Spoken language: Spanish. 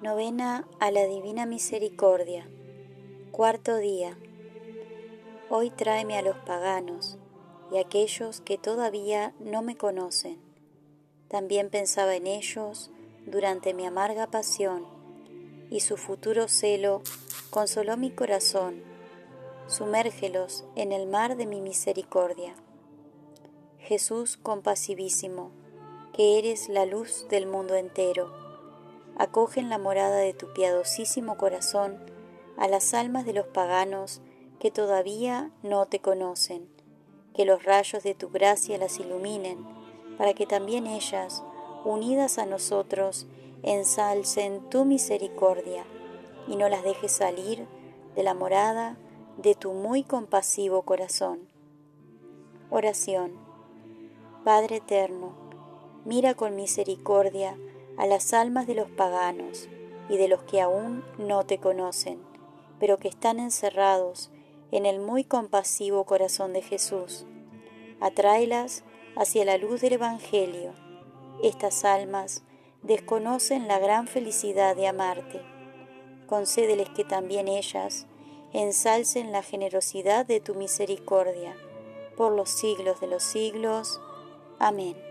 Novena a la Divina Misericordia. Cuarto día. Hoy tráeme a los paganos y a aquellos que todavía no me conocen. También pensaba en ellos durante mi amarga pasión y su futuro celo consoló mi corazón. Sumérgelos en el mar de mi misericordia. Jesús compasivísimo, que eres la luz del mundo entero acoge en la morada de tu piadosísimo corazón a las almas de los paganos que todavía no te conocen, que los rayos de tu gracia las iluminen, para que también ellas, unidas a nosotros, ensalcen tu misericordia y no las dejes salir de la morada de tu muy compasivo corazón. Oración. Padre eterno, mira con misericordia a las almas de los paganos y de los que aún no te conocen, pero que están encerrados en el muy compasivo corazón de Jesús. Atráelas hacia la luz del Evangelio. Estas almas desconocen la gran felicidad de amarte. Concédeles que también ellas ensalcen la generosidad de tu misericordia por los siglos de los siglos. Amén.